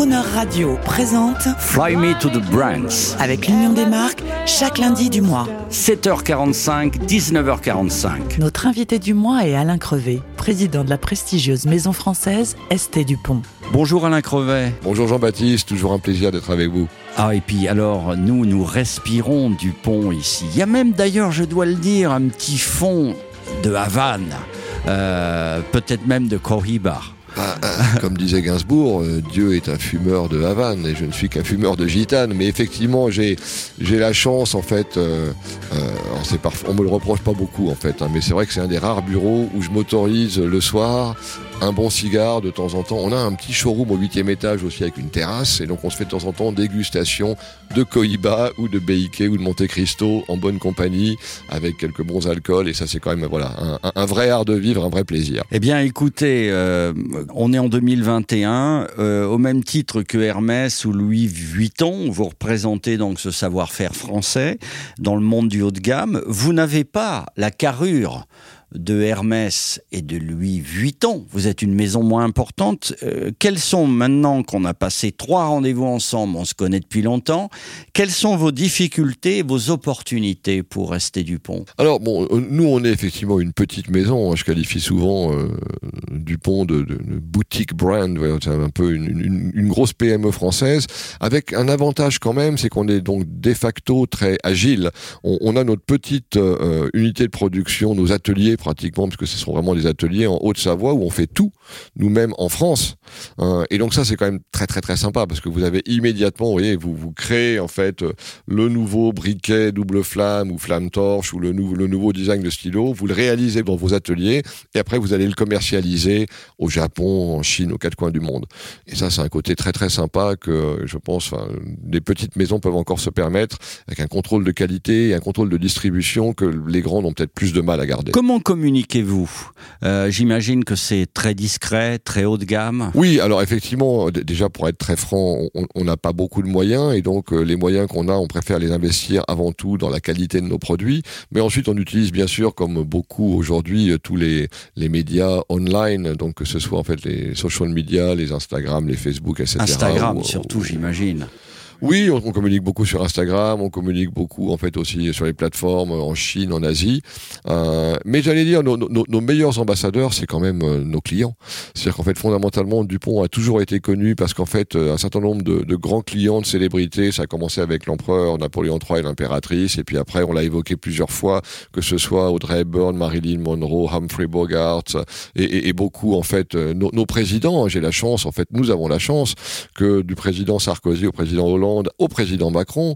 Crooner Radio présente Fly Me to the Brands. avec l'Union des marques chaque lundi du mois. 7h45, 19h45. Notre invité du mois est Alain Crevé, président de la prestigieuse maison française Esté Dupont. Bonjour Alain Crevet. Bonjour Jean-Baptiste, toujours un plaisir d'être avec vous. Ah et puis alors, nous, nous respirons du pont ici. Il y a même d'ailleurs, je dois le dire, un petit fond de Havane, euh, peut-être même de Cohiba. Ah, ah, comme disait Gainsbourg, euh, Dieu est un fumeur de Havane et je ne suis qu'un fumeur de gitane. Mais effectivement, j'ai la chance en fait. euh, euh, on me le reproche pas beaucoup en fait, hein, mais c'est vrai que c'est un des rares bureaux où je m'autorise le soir un bon cigare de temps en temps. On a un petit showroom au huitième étage aussi avec une terrasse et donc on se fait de temps en temps dégustation de Cohiba ou de Beiké ou de Monte Cristo en bonne compagnie avec quelques bons alcools et ça c'est quand même voilà un, un- vrai art de vivre, un vrai plaisir. Eh bien, écoutez, euh, on est en 2021, euh, au même titre que Hermès ou Louis Vuitton, vous représentez donc ce savoir-faire français dans le monde du haut de gamme. Vous n'avez pas la carrure de Hermès et de Louis Vuitton. Vous êtes une maison moins importante. Euh, quels sont maintenant qu'on a passé trois rendez-vous ensemble, on se connaît depuis longtemps, quelles sont vos difficultés, vos opportunités pour rester Dupont? Alors bon, euh, nous on est effectivement une petite maison. hein. Je qualifie souvent euh, Dupont de, boutique brand. un peu une, grosse PME française avec un avantage quand même, c'est qu'on est donc de facto très agile. On, on a notre petite euh, unité de production, nos ateliers pratiquement, parce que ce sont vraiment des ateliers en Haute-Savoie où on fait tout nous-mêmes en France. hein. et donc ça c'est quand même très très très sympa parce que vous avez immédiatement, vous voyez, vous vous créez en fait euh, le nouveau briquet double flamme ou flamme torche ou le, nou- le nouveau design de stylo, vous le réalisez dans vos ateliers et après vous allez le commercialiser au Japon, en Chine, aux quatre coins du monde. Et ça c'est un côté très très sympa que je pense des petites maisons peuvent encore se permettre avec un contrôle de qualité et un contrôle de distribution que les grandes ont peut-être plus de mal à garder. Communiquez-vous Euh, J'imagine que c'est très discret, très haut de gamme. Oui, alors effectivement, déjà pour être très franc, on- n'a pas beaucoup de moyens et donc euh, les moyens qu'on a, on préfère les investir avant tout dans la qualité de nos produits. Mais ensuite, on utilise bien sûr, comme beaucoup aujourd'hui, euh, tous les, les médias online, donc que ce soit en fait les social media, les Instagram, les Facebook, etc. Instagram Ou- surtout, ou- j'imagine. Oui, on, on communique beaucoup sur Instagram, on communique beaucoup en fait aussi sur les plateformes en Chine, en Asie. Euh, mais j'allais dire, nos, nos- nos meilleurs ambassadeurs, c'est quand même euh, nos clients. C'est-à-dire qu'en fait, fondamentalement, Dupont a toujours été connu parce qu'en fait, euh, un certain nombre de, de grands clients, de célébrités, ça a commencé avec l'empereur Napoléon III et l'impératrice, et puis après, on l'a évoqué plusieurs fois, que ce soit Audrey Hepburn, Marilyn Monroe, Humphrey Bogart, et, et- et beaucoup en fait, euh, nos, nos présidents. J'ai la chance, en fait, nous avons la chance que du président Sarkozy au président Hollande au président Macron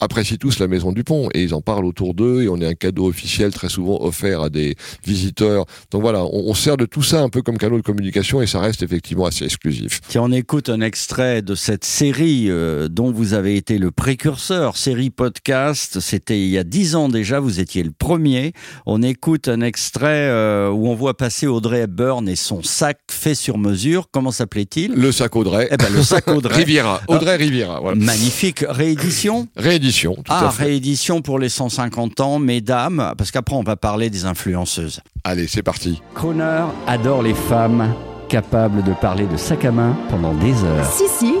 apprécient tous la maison Dupont et ils en parlent autour d'eux et on est un cadeau officiel très souvent offert à des visiteurs. Donc voilà, on, on sert de tout ça un peu comme canal de communication et ça reste effectivement assez exclusif. Tiens, on écoute un extrait de cette série euh, dont vous avez été le précurseur, série podcast. C'était il y a dix ans déjà, vous étiez le premier. On écoute un extrait euh, où on voit passer Audrey Hepburn et son sac fait sur mesure. Comment s'appelait-il? Le sac Audrey. Eh ben, le sac Audrey. Riviera. Audrey Riviera. Voilà. Magnifique réédition. Réédition. Tout Ah, à fait. réédition pour les 150 ans, mesdames, parce qu'après on va parler des influenceuses. Allez, c'est parti. Croner adore les femmes capables de parler de sac à main pendant des heures. Si, si,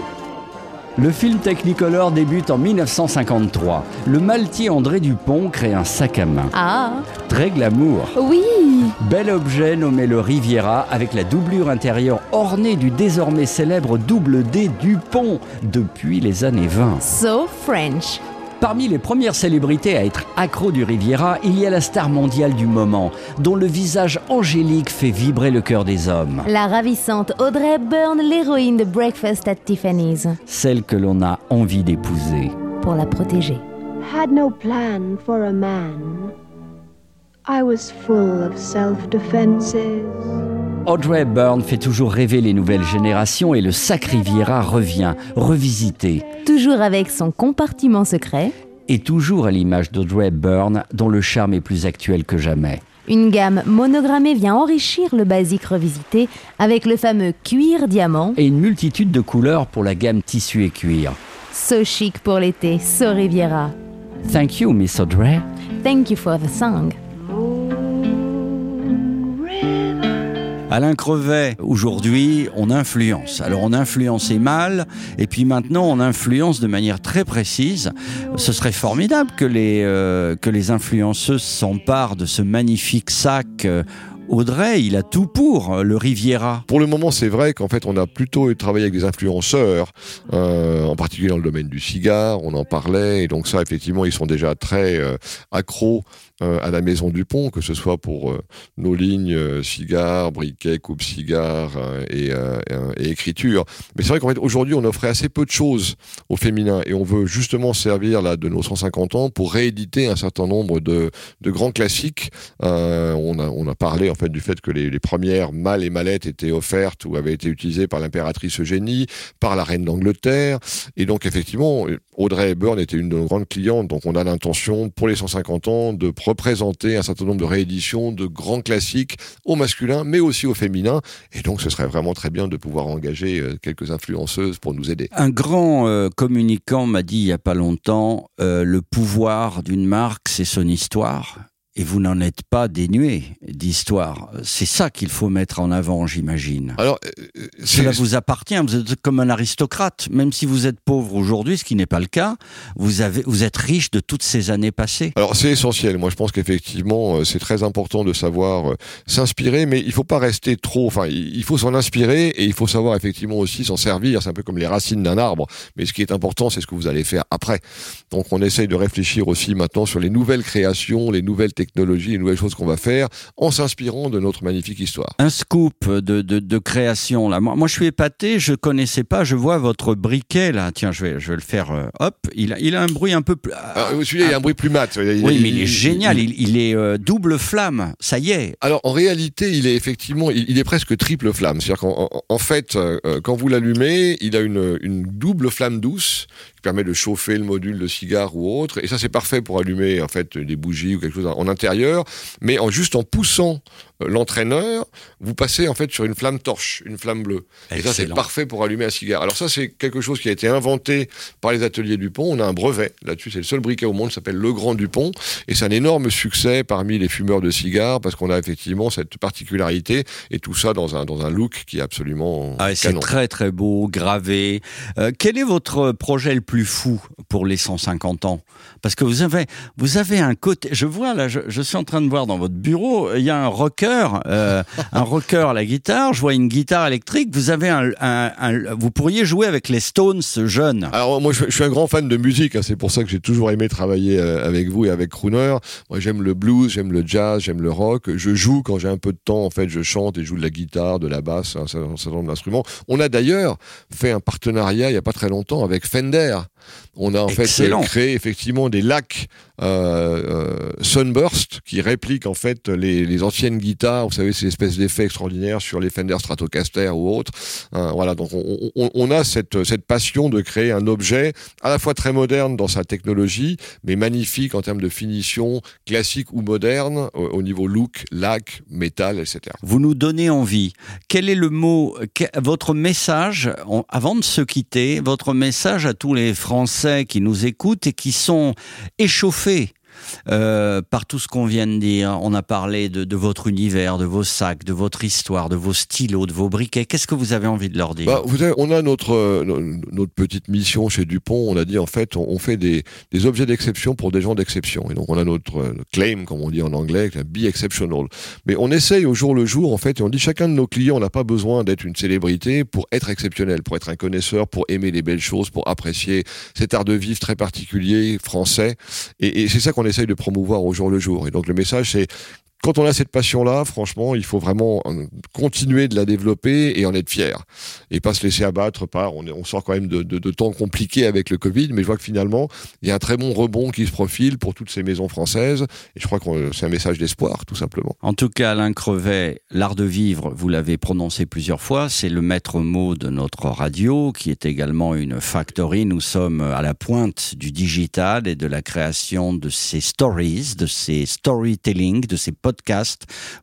Le film Technicolor débute en 1953. Le maltier André Dupont crée un sac à main. ah, Très glamour. oui, Bel objet nommé le Riviera avec la doublure intérieure ornée du désormais célèbre double D Dupont depuis les années 20. so French. Parmi les premières célébrités à être accro du Riviera, il y a la star mondiale du moment, dont le visage angélique fait vibrer le cœur des hommes. La ravissante Audrey Hepburn, l'héroïne de Breakfast at Tiffany's, Celle que l'on a envie d'épouser. pour la protéger. had no plan for a man. I was full of self defenses. Audrey Hepburn fait toujours rêver les nouvelles générations et le sac Riviera revient, revisité, Toujours avec son compartiment secret, et toujours à l'image d'Audrey Hepburn, dont le charme est plus actuel que jamais. une gamme monogrammée vient enrichir le basique revisité avec le fameux cuir diamant, Et une multitude de couleurs pour la gamme tissu et cuir. so chic pour l'été, so Riviera. Thank you, Miss Audrey. Thank you for the song. Alain Crevet, aujourd'hui, on influence. Alors on influençait mal, et puis maintenant on influence de manière très précise. Ce serait formidable que les, euh, que les influenceuses s'emparent de ce magnifique sac. Euh, Audrey, il a tout pour, euh, le Riviera. Pour le moment, c'est vrai qu'en fait, on a plutôt travaillé avec des influenceurs, en particulier dans le domaine du cigare, on en parlait, et donc ça, effectivement, ils sont déjà très euh, accros euh, à la Maison du Pont, que ce soit pour euh, nos lignes euh, cigares, briquets, coupe-cigares et, et, écriture. Mais c'est vrai qu'en fait, aujourd'hui, on offrait assez peu de choses au féminin, et on veut justement servir là de nos 150 ans pour rééditer un certain nombre de, de grands classiques. on, a, on a parlé en fait du fait que les, premières malles et mallettes étaient offertes ou avaient été utilisées par l'impératrice Eugénie, par la reine d'Angleterre, et donc effectivement, Audrey Hepburn était une de nos grandes clientes, donc on a l'intention pour les 150 ans de représenter un certain nombre de rééditions de grands classiques au masculin, mais aussi au féminin. Et donc, ce serait vraiment très bien de pouvoir engager euh, quelques influenceuses pour nous aider. Un grand euh, communicant m'a dit il n'y a pas longtemps, euh, le pouvoir d'une marque, c'est son histoire et vous n'en êtes pas dénué d'histoire. C'est ça qu'il faut mettre en avant, j'imagine. Alors, euh, cela vous appartient. Vous êtes comme un aristocrate, même si vous êtes pauvre aujourd'hui, ce qui n'est pas le cas. Vous avez, vous êtes riche de toutes ces années passées. Alors, c'est essentiel. Moi, je pense qu'effectivement, euh, c'est très important de savoir euh, s'inspirer, mais il faut pas rester trop. Enfin, il faut s'en inspirer et il faut savoir effectivement aussi s'en servir. C'est un peu comme les racines d'un arbre. Mais ce qui est important, c'est ce que vous allez faire après. Donc, on essaye de réfléchir aussi maintenant sur les nouvelles créations, les nouvelles technologies technologie, une nouvelle chose qu'on va faire en s'inspirant de notre magnifique histoire. Un scoop de, de, de création là. Moi, moi, je suis épaté, je connaissais pas, je vois votre briquet là. Tiens, je vais, je vais le faire. Euh, hop, il a, il a un bruit un peu plus. Ah, celui-là, il a un bruit plus mat. oui, mais il est génial. Il, est euh, double flamme. Ça y est. Alors en réalité, il est effectivement, il, est presque triple flamme. C'est-à-dire qu'en en fait, euh, quand vous l'allumez, il a une, une double flamme douce permet de chauffer le module de cigare ou autre. Et ça, c'est parfait pour allumer en fait des bougies ou quelque chose en intérieur. Mais en juste en poussant l'entraîneur, vous passez en fait sur une flamme torche, une flamme bleue. Et ça, c'est parfait pour allumer un cigare. Alors ça, c'est quelque chose qui a été inventé par les ateliers Dupont. On a un brevet là-dessus. C'est le seul briquet au monde s'appelle Le Grand Dupont. Et c'est un énorme succès parmi les fumeurs de cigares parce qu'on a effectivement cette particularité et tout ça dans un, dans un look qui est absolument ah, C'est très très beau, gravé. Euh, quel est votre projet le plus fou pour les 150 ans? Parce que vous avez, vous avez un côté... Je vois là, je, je suis en train de voir dans votre bureau, il y a un euh, un rocker à la guitare, je vois une guitare électrique. Vous avez un, vous pourriez jouer avec les Stones jeunes. Alors moi, je, suis un grand fan de musique. Hein, c'est pour ça que j'ai toujours aimé travailler euh, avec vous et avec Crooner. Moi, j'aime le blues, j'aime le jazz, j'aime le rock. Je joue quand j'ai un peu de temps. En fait, je chante et joue de la guitare, de la basse, un certain nombre d'instruments. On a d'ailleurs fait un partenariat il y a pas très longtemps avec Fender. On a en fait créé effectivement des lacs euh, Sunburst qui répliquent en fait les, les anciennes guitares vous savez, ces espèces d'effets extraordinaires sur les Fender Stratocaster ou autres. Hein, voilà, donc on, a cette, cette passion de créer un objet à la fois très moderne dans sa technologie, mais magnifique en termes de finition, classique ou moderne, au, niveau look, lac, métal, etc. Vous nous donnez envie. Quel est le mot, votre message, avant de se quitter, votre message à tous les Français qui nous écoutent et qui sont échauffés euh, par tout ce qu'on vient de dire. On a parlé de, votre univers, de vos sacs, de votre histoire, de vos stylos, de vos briquets. Qu'est-ce que vous avez envie de leur dire bah, On a notre, euh, notre petite mission chez Dupont. On a dit en fait, on, fait des, des objets d'exception pour des gens d'exception. Et donc on a notre euh, claim, comme on dit en anglais, be exceptional. Mais on essaye au jour le jour, en fait, et on dit chacun de nos clients n'a pas besoin d'être une célébrité pour être exceptionnel, pour être un connaisseur, pour aimer les belles choses, pour apprécier cet art de vivre très particulier, français. Et c'est ça qu'on essaye de promouvoir au jour le jour. Et donc le message, c'est quand on a cette passion-là, franchement, il faut vraiment euh, continuer de la développer et en être fier. Et pas se laisser abattre par, on, sort quand même de, temps compliqués avec le Covid, mais je vois que finalement, il y a un très bon rebond qui se profile pour toutes ces maisons françaises. Et je crois que c'est un message d'espoir, tout simplement. En tout cas, Alain Crevet, l'art de vivre, vous l'avez prononcé plusieurs fois, c'est le maître mot de notre radio, qui est également une factory. Nous sommes à la pointe du digital et de la création de ces stories, de ces storytelling, de ces podcasts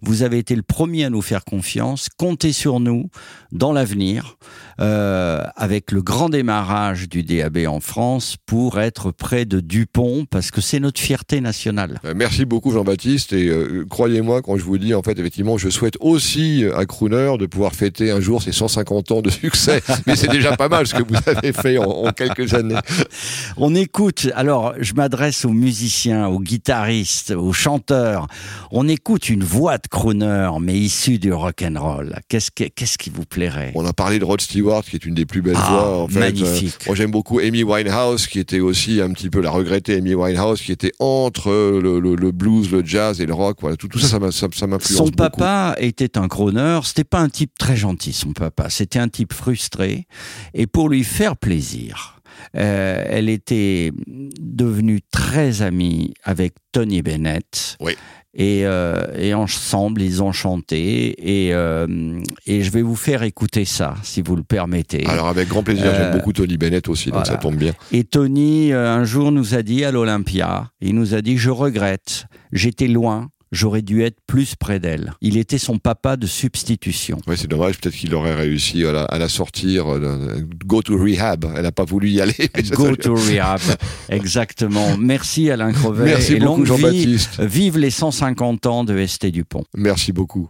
Vous avez été le premier à nous faire confiance. Comptez sur nous dans l'avenir, euh, avec le grand démarrage du DAB en France, pour être près de Dupont, parce que c'est notre fierté nationale. Euh, Merci beaucoup Jean-Baptiste et euh, croyez-moi quand je vous dis en fait effectivement je souhaite aussi à Crooner de pouvoir fêter un jour ses 150 ans de succès mais c'est déjà pas mal ce que vous avez fait en, en quelques années. On écoute, alors je m'adresse aux musiciens, aux guitaristes, aux chanteurs. On écoute une voix de crooner, mais issue du rock and roll. Qu'est-ce que- qu'est-ce qui vous plairait? On a parlé de Rod Stewart qui est une des plus belles Ah, voix en fait. magnifique. Euh, moi j'aime beaucoup Amy Winehouse qui était aussi un petit peu la regrettée Amy Winehouse qui était entre le, le- le blues, le jazz et le rock. Voilà tout, ça, ça m'influence Son beaucoup. papa était un crooner. C'était pas un type très gentil, son papa. C'était un type frustré. Et pour lui faire plaisir, euh, elle était devenue très amie avec Tony Bennett. Oui. Et, euh, et ensemble, ils ont chanté. Et, euh, et je vais vous faire écouter ça, si vous le permettez. Alors avec grand plaisir, Euh, j'aime beaucoup Tony Bennett aussi, donc voilà. ça tombe bien. Et Tony, euh, un jour, nous a dit à l'Olympia, il nous a dit, je regrette, j'étais loin, j'aurais dû être plus près d'elle. Il était son papa de substitution. Ouais, c'est dommage, peut-être qu'il aurait réussi à la, à la sortir, euh, go to rehab. Elle n'a pas voulu y aller. Go to rehab. Exactement. Merci Alain Crevet. Merci et beaucoup longue vie. Jean-Baptiste. Vive les 150 ans de ST Dupont. Merci beaucoup.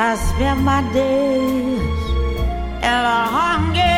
I spend my days in a hunger.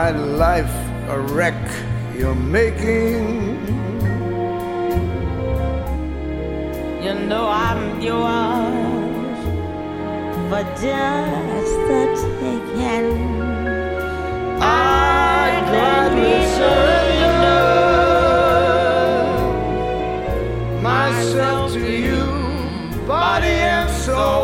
My life a wreck you're making. You know I'm yours for just the taking. I gladly surrender myself to you, body and soul.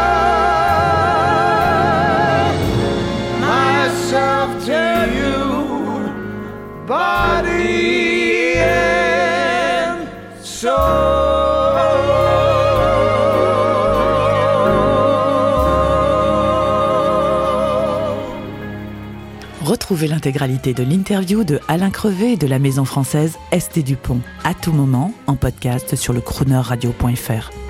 L'intégralité de l'interview de Alain Crevet de la maison française ST Dupont à tout moment en podcast sur le croonerradio.fr.